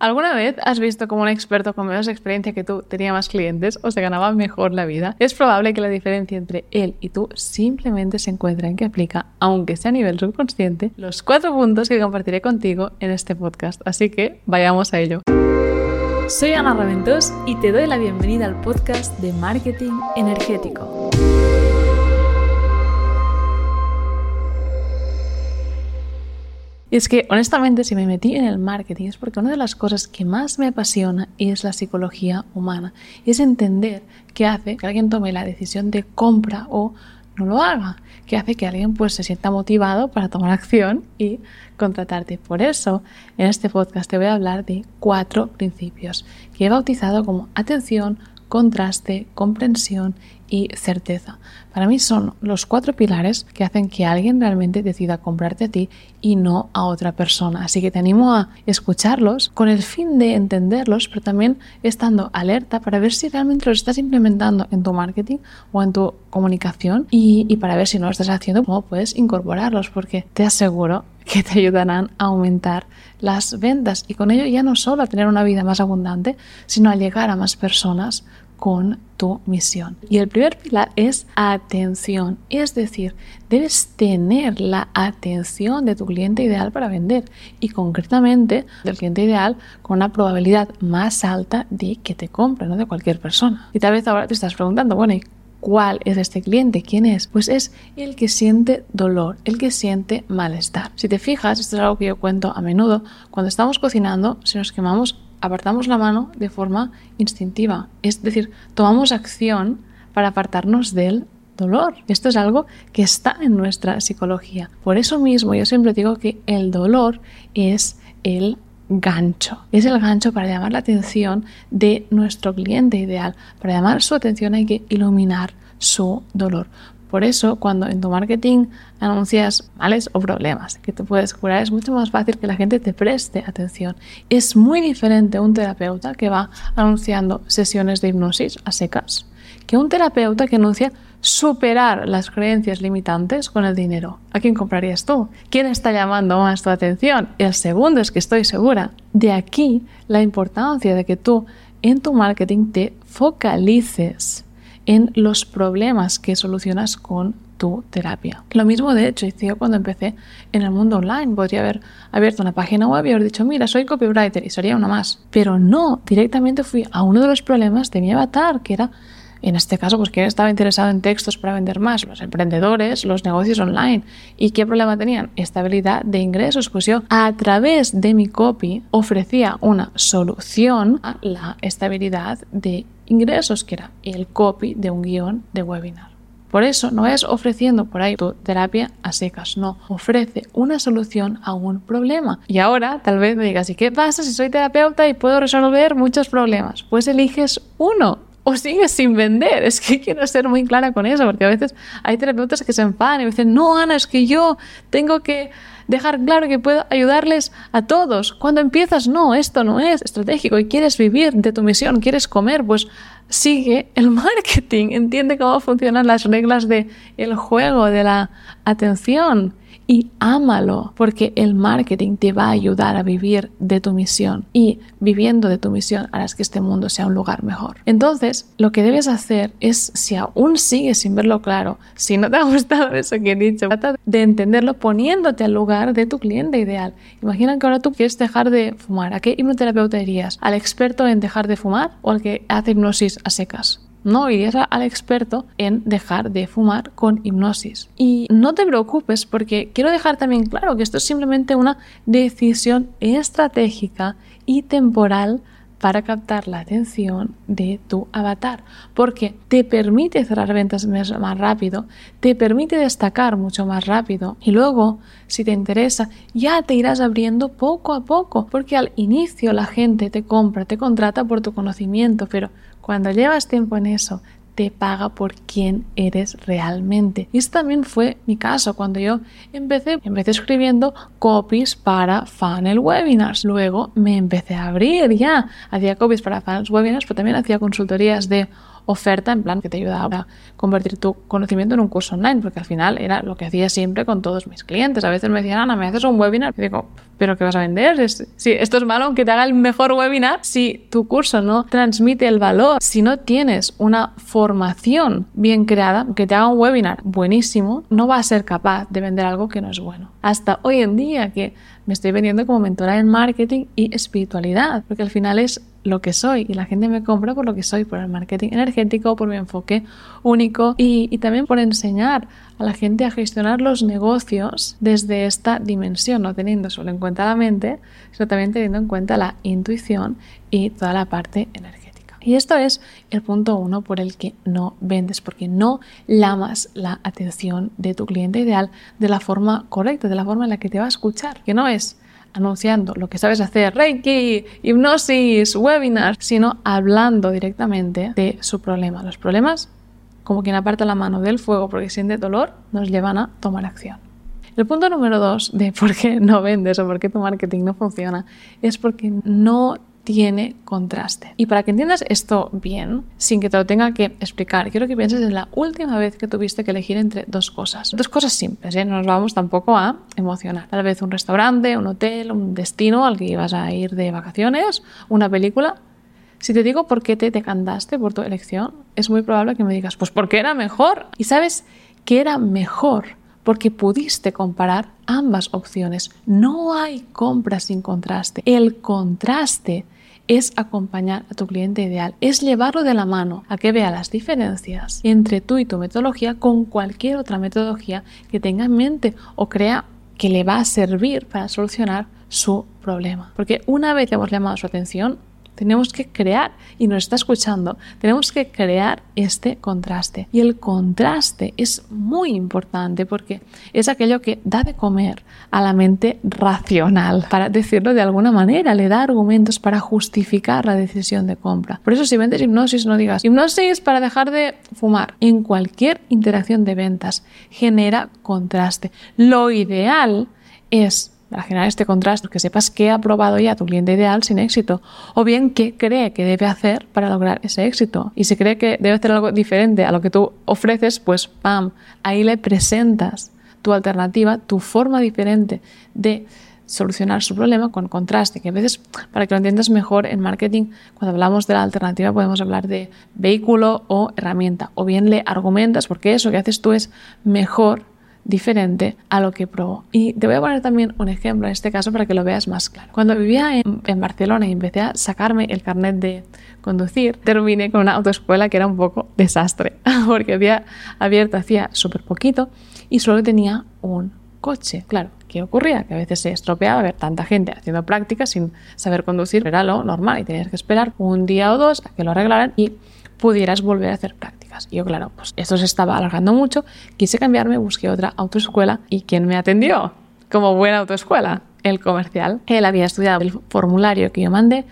¿Alguna vez has visto como un experto con menos experiencia que tú tenía más clientes o se ganaba mejor la vida? Es probable que la diferencia entre él y tú simplemente se encuentre en que aplica, aunque sea a nivel subconsciente, los cuatro puntos que compartiré contigo en este podcast. Así que vayamos a ello. Soy Ana Raventós y te doy la bienvenida al podcast de Marketing Energético. Y es que, honestamente, si me metí en el marketing es porque una de las cosas que más me apasiona es la psicología humana. Es entender qué hace que alguien tome la decisión de compra o no lo haga. Que hace que alguien pues, se sienta motivado para tomar acción y contratarte. Por eso, en este podcast te voy a hablar de cuatro principios que he bautizado como atención, contraste, comprensión y certeza. Para mí son los cuatro pilares que hacen que alguien realmente decida comprarte a ti y no a otra persona. Así que te animo a escucharlos con el fin de entenderlos, pero también estando alerta para ver si realmente los estás implementando en tu marketing o en tu comunicación y, para ver si no lo estás haciendo, cómo puedes incorporarlos, porque te aseguro que te ayudarán a aumentar las ventas y con ello ya no solo a tener una vida más abundante, sino a llegar a más personas con tu misión. Y el primer pilar es atención, es decir, debes tener la atención de tu cliente ideal para vender y concretamente del cliente ideal con una probabilidad más alta de que te compre, no de cualquier persona. Y tal vez ahora te estás preguntando, bueno, ¿y ¿Cuál es este cliente? ¿Quién es? Pues es el que siente dolor, el que siente malestar. Si te fijas, esto es algo que yo cuento a menudo, cuando estamos cocinando, si nos quemamos apartamos la mano de forma instintiva. Es decir, tomamos acción para apartarnos del dolor. Esto es algo que está en nuestra psicología. Por eso mismo yo siempre digo que el dolor es el gancho. Es el gancho para llamar la atención de nuestro cliente ideal. Para llamar su atención hay que iluminar su dolor. Por eso, cuando en tu marketing anuncias males o problemas que te puedes curar, es mucho más fácil que la gente te preste atención. Es muy diferente un terapeuta que va anunciando sesiones de hipnosis a secas que un terapeuta que anuncia superar las creencias limitantes con el dinero. ¿A quién comprarías tú? ¿Quién está llamando más tu atención? El segundo es que estoy segura. De aquí la importancia de que tú en tu marketing te focalices en los problemas que solucionas con tu terapia. Lo mismo de hecho hice yo cuando empecé en el mundo online. Podría haber abierto una página web y haber dicho, mira, soy copywriter y sería una más. Pero no, directamente fui a uno de los problemas de mi avatar, que era en este caso, pues quién estaba interesado en textos para vender más, los emprendedores, los negocios online. ¿Y qué problema tenían? Estabilidad de ingresos. Pues yo a través de mi copy ofrecía una solución a la estabilidad de ingresos, que era el copy de un guion de webinar. Por eso no es ofreciendo por ahí tu terapia a secas, no, ofrece una solución a un problema. Y ahora tal vez me digas, ¿y qué pasa si soy terapeuta y puedo resolver muchos problemas? Pues eliges uno o sigues sin vender. Es que quiero ser muy clara con eso, porque a veces hay terapeutas que se enfadan y dicen, no, Ana, es que yo tengo que dejar claro que puedo ayudarles a todos. Cuando empiezas, no, esto no es estratégico y quieres vivir de tu misión, quieres comer, pues sigue el marketing, entiende cómo funcionan las reglas de el juego, de la atención y ámalo, porque el marketing te va a ayudar a vivir de tu misión y viviendo de tu misión harás que este mundo sea un lugar mejor. Entonces, lo que debes hacer es, si aún sigues sin verlo claro, si no te ha gustado eso que he dicho, trata de entenderlo poniéndote al lugar de tu cliente ideal. Imagina que ahora tú quieres dejar de fumar. ¿A qué hipnoterapeuta irías? ¿Al experto en dejar de fumar o al que hace hipnosis a secas? No irías al experto en dejar de fumar con hipnosis. Y no te preocupes porque quiero dejar también claro que esto es simplemente una decisión estratégica y temporal para captar la atención de tu avatar, porque te permite cerrar ventas más rápido, te permite destacar mucho más rápido y luego, si te interesa, ya te irás abriendo poco a poco, porque al inicio la gente te compra, te contrata por tu conocimiento, pero cuando llevas tiempo en eso, te paga por quién eres realmente. Y esto también fue mi caso cuando yo empecé, empecé escribiendo copies para funnel webinars. Luego me empecé a abrir ya. Hacía copies para funnel webinars, pero también hacía consultorías de oferta en plan que te ayudaba a convertir tu conocimiento en un curso online, porque al final era lo que hacía siempre con todos mis clientes. A veces me decían, Ana, ¿me haces un webinar? Y digo, ¿pero qué vas a vender? si esto es malo, aunque te haga el mejor webinar, si tu curso no transmite el valor, si no tienes una formación bien creada, que te haga un webinar buenísimo, no va a ser capaz de vender algo que no es bueno. Hasta hoy en día que me estoy vendiendo como mentora en marketing y espiritualidad, porque al final es lo que soy y la gente me compra por lo que soy, por el marketing energético, por mi enfoque único y, también por enseñar a la gente a gestionar los negocios desde esta dimensión, no teniendo solo en cuenta la mente, sino también teniendo en cuenta la intuición y toda la parte energética. Y esto es el punto uno por el que no vendes, porque no lamas la atención de tu cliente ideal de la forma correcta, de la forma en la que te va a escuchar, que no es anunciando lo que sabes hacer, Reiki, hipnosis, webinars, sino hablando directamente de su problema. Los problemas, como quien aparta la mano del fuego porque siente dolor, nos llevan a tomar acción. El punto número dos de por qué no vendes o por qué tu marketing no funciona es porque no tiene contraste. Y para que entiendas esto bien, sin que te lo tenga que explicar, quiero que pienses en la última vez que tuviste que elegir entre dos cosas. Dos cosas simples, ¿eh? no nos vamos tampoco a emocionar. Tal vez un restaurante, un hotel, un destino al que ibas a ir de vacaciones, una película. Si te digo por qué te decantaste por tu elección, es muy probable que me digas, pues porque era mejor. Y sabes que era mejor porque pudiste comparar ambas opciones. No hay compra sin contraste. El contraste es acompañar a tu cliente ideal, es llevarlo de la mano a que vea las diferencias entre tú y tu metodología con cualquier otra metodología que tenga en mente o crea que le va a servir para solucionar su problema. Porque una vez hemos llamado su atención, tenemos que crear, y nos está escuchando, tenemos que crear este contraste. Y el contraste es muy importante porque es aquello que da de comer a la mente racional, para decirlo de alguna manera, le da argumentos para justificar la decisión de compra. Por eso si vendes hipnosis no digas hipnosis para dejar de fumar. En cualquier interacción de ventas genera contraste. Lo ideal es para generar este contraste, que sepas qué ha probado ya tu cliente ideal sin éxito, o bien qué cree que debe hacer para lograr ese éxito. Y si cree que debe hacer algo diferente a lo que tú ofreces, pues ¡pam! Ahí le presentas tu alternativa, tu forma diferente de solucionar su problema con contraste, que a veces, para que lo entiendas mejor, en marketing, cuando hablamos de la alternativa, podemos hablar de vehículo o herramienta, o bien le argumentas porque eso que haces tú es mejor diferente a lo que probó. Y te voy a poner también un ejemplo en este caso para que lo veas más claro. Cuando vivía en, en, Barcelona y empecé a sacarme el carnet de conducir, terminé con una autoescuela que era un poco desastre, porque había abierto hacía súper poquito y solo tenía un coche. Claro, ¿qué ocurría? Que a veces se estropeaba ver tanta gente haciendo prácticas sin saber conducir, era lo normal y tenías que esperar un día o dos a que lo arreglaran y pudieras volver a hacer prácticas. Y yo, claro, pues esto se estaba alargando mucho, quise cambiarme, busqué otra autoescuela y ¿quién me atendió? Como buena autoescuela, el comercial. Él había estudiado el formulario que yo mandé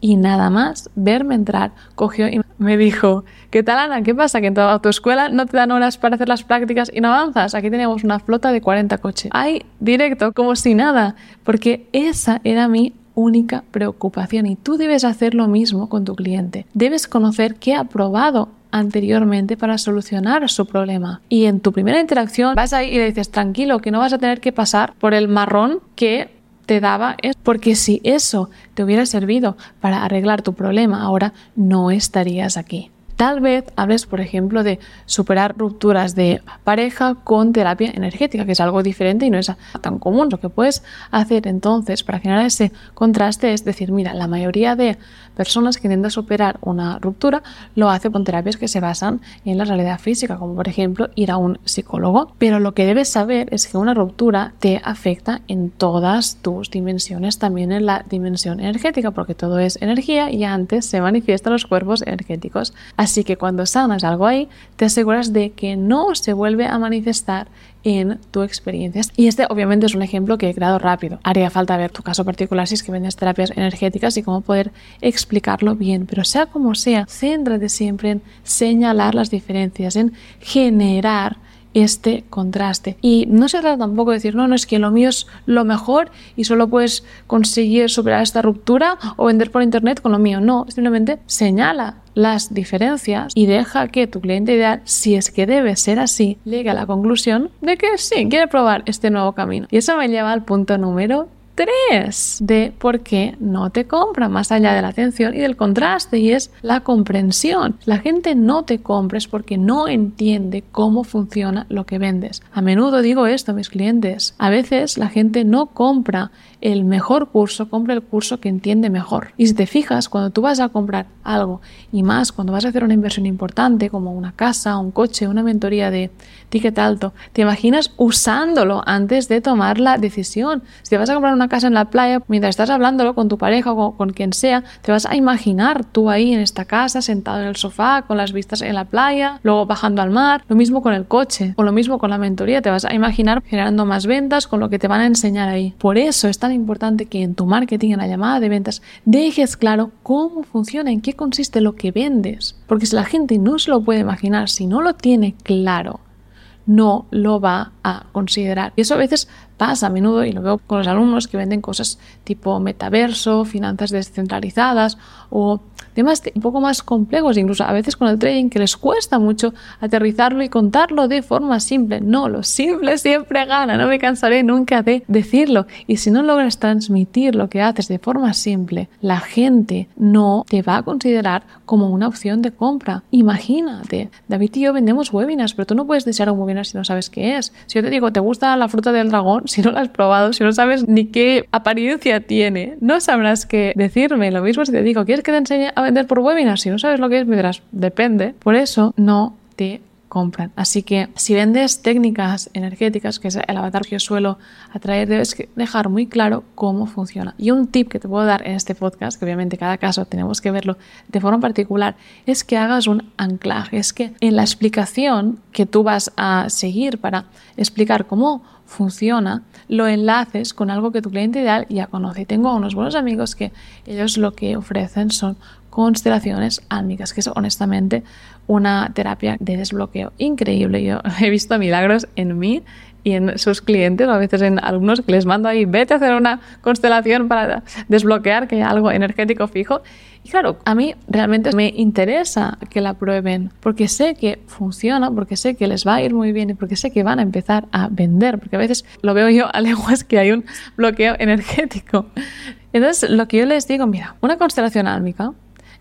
y nada más verme entrar, cogió y me dijo, ¿qué tal Ana? ¿Qué pasa? Que en tu autoescuela no te dan horas para hacer las prácticas y no avanzas. Aquí tenemos una flota de 40 coches. Ay, directo, como si nada, porque esa era mi única preocupación y tú debes hacer lo mismo con tu cliente. Debes conocer qué ha probado anteriormente para solucionar su problema. Y en tu primera interacción vas ahí y le dices, tranquilo, que no vas a tener que pasar por el marrón que te daba es porque si eso te hubiera servido para arreglar tu problema ahora no estarías aquí. Tal vez hables, por ejemplo, de superar rupturas de pareja con terapia energética, que es algo diferente y no es tan común. Lo que puedes hacer entonces para generar ese contraste es decir, mira, la mayoría de personas que intentan superar una ruptura lo hace con terapias que se basan en la realidad física, como por ejemplo ir a un psicólogo. Pero lo que debes saber es que una ruptura te afecta en todas tus dimensiones, también en la dimensión energética, porque todo es energía y antes se manifiestan los cuerpos energéticos. Que cuando sanas algo ahí, te aseguras de que no se vuelve a manifestar en tu experiencia. Y este obviamente es un ejemplo que he creado rápido. Haría falta ver tu caso particular si es que vendes terapias energéticas y cómo poder explicarlo bien. Pero sea como sea, céntrate siempre en señalar las diferencias, en generar este contraste. Y no se trata tampoco de decir, no, no, es que lo mío es lo mejor y solo puedes conseguir superar esta ruptura o vender por internet con lo mío. No, simplemente señala las diferencias y deja que tu cliente ideal, si es que debe ser así, llegue a la conclusión de que sí, quiere probar este nuevo camino. Y eso me lleva al punto número de por qué no te compra, más allá de la atención y del contraste, y es la comprensión. La gente no te compra es porque no entiende cómo funciona lo que vendes. A menudo digo esto a mis clientes. A veces la gente no compra el mejor curso, compra el curso que entiende mejor. Y si te fijas, cuando tú vas a comprar algo, y más cuando vas a hacer una inversión importante como una casa, un coche, una mentoría de ticket alto, te imaginas usándolo antes de tomar la decisión. Si te vas a comprar una casa en la playa, mientras estás hablándolo con tu pareja o con, quien sea, te vas a imaginar tú ahí en esta casa, sentado en el sofá, con las vistas en la playa, luego bajando al mar. Lo mismo con el coche, o lo mismo con la mentoría, te vas a imaginar generando más ventas con lo que te van a enseñar ahí. Por eso es tan importante que en tu marketing, en la llamada de ventas, dejes claro cómo funciona, en qué consiste lo que vendes. Porque si la gente no se lo puede imaginar, si no lo tiene claro, no lo va a considerar. Y eso a veces pasa a menudo y lo veo con los alumnos que venden cosas tipo metaverso, finanzas descentralizadas o temas un poco más complejos, incluso a veces con el trading que les cuesta mucho aterrizarlo y contarlo de forma simple. No, lo simple siempre gana, no me cansaré nunca de decirlo. Y si no logras transmitir lo que haces de forma simple, la gente no te va a considerar como una opción de compra. Imagínate, David y yo vendemos webinars, pero tú no puedes desear un webinar si no sabes qué es. Si yo te digo, ¿te gusta la fruta del dragón? Si no la has probado, si no sabes ni qué apariencia tiene, no sabrás qué decirme. Lo mismo si te digo, ¿quieres que te enseñe a vender por webinar. Si no sabes lo que es, me dirás, depende. Por eso no te compran. Así que si vendes técnicas energéticas, que es el avatar que yo suelo atraer, debes dejar muy claro cómo funciona. Y un tip que te puedo dar en este podcast, que obviamente cada caso tenemos que verlo de forma particular, es que hagas un anclaje. Es que en la explicación que tú vas a seguir para explicar cómo funciona, lo enlaces con algo que tu cliente ideal ya conoce. Tengo unos buenos amigos que ellos lo que ofrecen son constelaciones álmicas, que es honestamente una terapia de desbloqueo increíble. Yo he visto milagros en mí y en sus clientes, o a veces en alumnos que les mando ahí, vete a hacer una constelación para desbloquear que hay algo energético fijo. Y claro, a mí realmente me interesa que la prueben porque sé que funciona, porque sé que les va a ir muy bien y porque sé que van a empezar a vender, porque a veces lo veo yo a leguas que hay un bloqueo energético. Entonces, lo que yo les digo, mira, una constelación álmica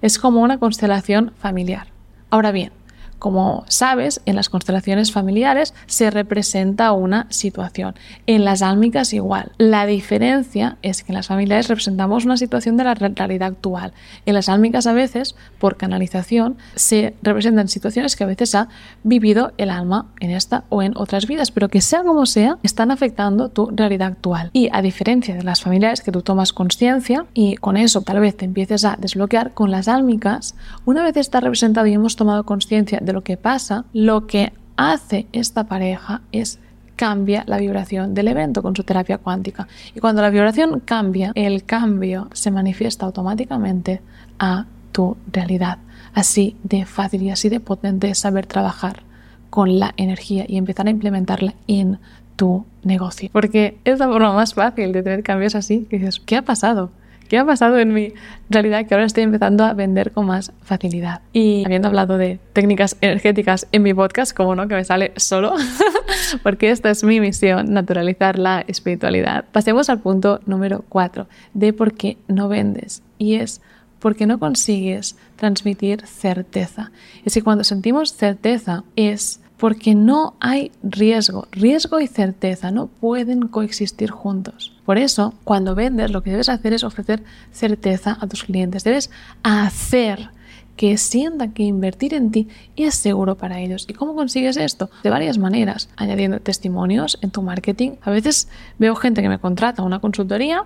es como una constelación familiar. Ahora bien, como sabes, en las constelaciones familiares se representa una situación. En las álmicas igual. La diferencia es que en las familiares representamos una situación de la realidad actual. En las álmicas a veces, por canalización, se representan situaciones que a veces ha vivido el alma en esta o en otras vidas, pero que sea como sea, están afectando tu realidad actual. Y a diferencia de las familiares que tú tomas conciencia y con eso tal vez te empieces a desbloquear, con las álmicas, una vez está representado y hemos tomado conciencia lo que pasa, lo que hace esta pareja es cambia la vibración del evento con su terapia cuántica. Y cuando la vibración cambia, el cambio se manifiesta automáticamente a tu realidad. Así de fácil y así de potente saber trabajar con la energía y empezar a implementarla en tu negocio. Porque es la forma más fácil de tener cambios así. Que dices, ¿qué ha pasado? ¿Qué ha pasado en mi realidad que ahora estoy empezando a vender con más facilidad? Y habiendo hablado de técnicas energéticas en mi podcast, como no, que me sale solo, porque esta es mi misión, naturalizar la espiritualidad. Pasemos al punto número cuatro, de por qué no vendes. Y es porque no consigues transmitir certeza. Es que cuando sentimos certeza es porque no hay riesgo. Riesgo y certeza no pueden coexistir juntos. Por eso, cuando vendes, lo que debes hacer es ofrecer certeza a tus clientes. Debes hacer que sientan que invertir en ti es seguro para ellos. ¿Y cómo consigues esto? De varias maneras, añadiendo testimonios en tu marketing. A veces veo gente que me contrata una consultoría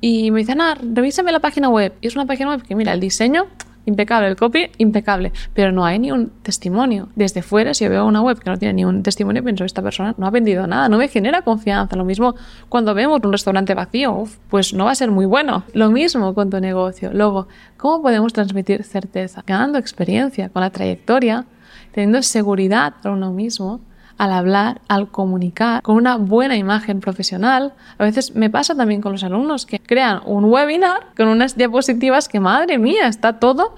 y me dicen, ah, revísame la página web. Y es una página web que, mira, el diseño impecable, el copy impecable, pero no hay ni un testimonio. Desde fuera, si yo veo una web que no tiene ni un testimonio, pienso, esta persona no ha vendido nada, no me genera confianza. Lo mismo cuando vemos un restaurante vacío, pues no va a ser muy bueno. Lo mismo con tu negocio. Luego, ¿cómo podemos transmitir certeza? Ganando experiencia con la trayectoria, teniendo seguridad para uno mismo, al hablar, al comunicar, con una buena imagen profesional. A veces me pasa también con los alumnos que crean un webinar con unas diapositivas que, madre mía, está todo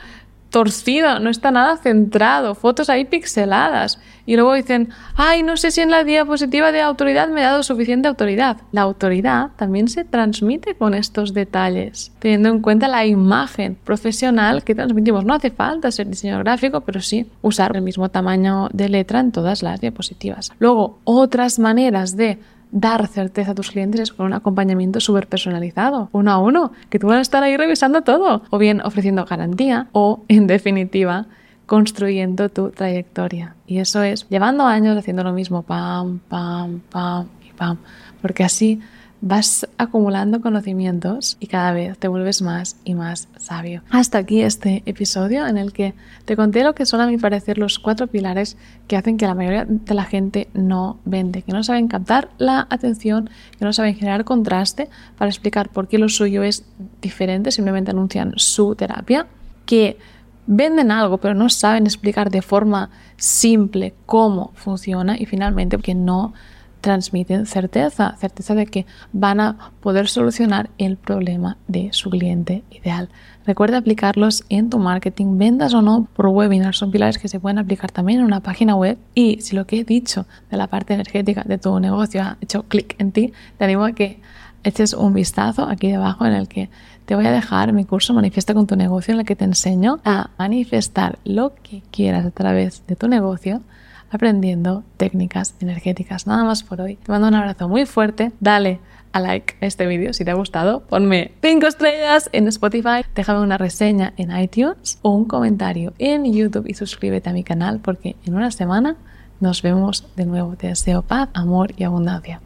torcido, no está nada centrado, fotos ahí pixeladas. Y luego dicen, ay, no sé si en la diapositiva de autoridad me he dado suficiente autoridad. La autoridad también se transmite con estos detalles, teniendo en cuenta la imagen profesional que transmitimos. No hace falta ser diseño gráfico, pero sí usar el mismo tamaño de letra en todas las diapositivas. Luego, otras maneras de dar certeza a tus clientes es con un acompañamiento súper personalizado, uno a uno, que tú vas a estar ahí revisando todo, o bien ofreciendo garantía, o en definitiva, construyendo tu trayectoria. Y eso es llevando años haciendo lo mismo, pam, pam, pam y pam, porque así vas acumulando conocimientos y cada vez te vuelves más y más sabio. Hasta aquí este episodio en el que te conté lo que son a mi parecer los cuatro pilares que hacen que la mayoría de la gente no vende, que no saben captar la atención, que no saben generar contraste para explicar por qué lo suyo es diferente, simplemente anuncian su terapia, que venden algo pero no saben explicar de forma simple cómo funciona y finalmente que no transmiten certeza, certeza de que van a poder solucionar el problema de su cliente ideal. Recuerda aplicarlos en tu marketing, vendas o no por webinar, son pilares que se pueden aplicar también en una página web y si lo que he dicho de la parte energética de tu negocio ha hecho clic en ti, te animo a que eches un vistazo aquí debajo en el que te voy a dejar mi curso Manifiesta con tu negocio en el que te enseño a manifestar lo que quieras a través de tu negocio aprendiendo técnicas energéticas. Nada más por hoy. Te mando un abrazo muy fuerte. Dale a like a este vídeo si te ha gustado. Ponme 5 estrellas en Spotify. Déjame una reseña en iTunes o un comentario en YouTube y suscríbete a mi canal porque en una semana nos vemos de nuevo. Te deseo paz, amor y abundancia.